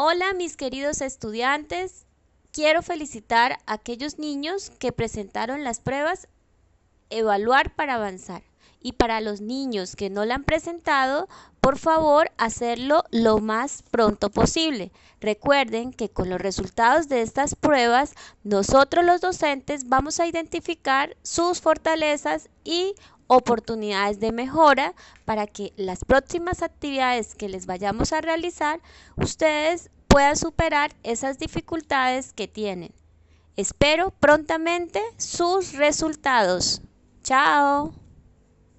Hola mis queridos estudiantes, quiero felicitar a aquellos niños que presentaron las pruebas Evaluar para avanzar. Y para los niños que no la han presentado, por favor hacerlo lo más pronto posible. Recuerden que con los resultados de estas pruebas, nosotros los docentes vamos a identificar sus fortalezas y oportunidades de mejora para que las próximas actividades que les vayamos a realizar, ustedes puedan superar esas dificultades que tienen. Espero prontamente sus resultados. Chao.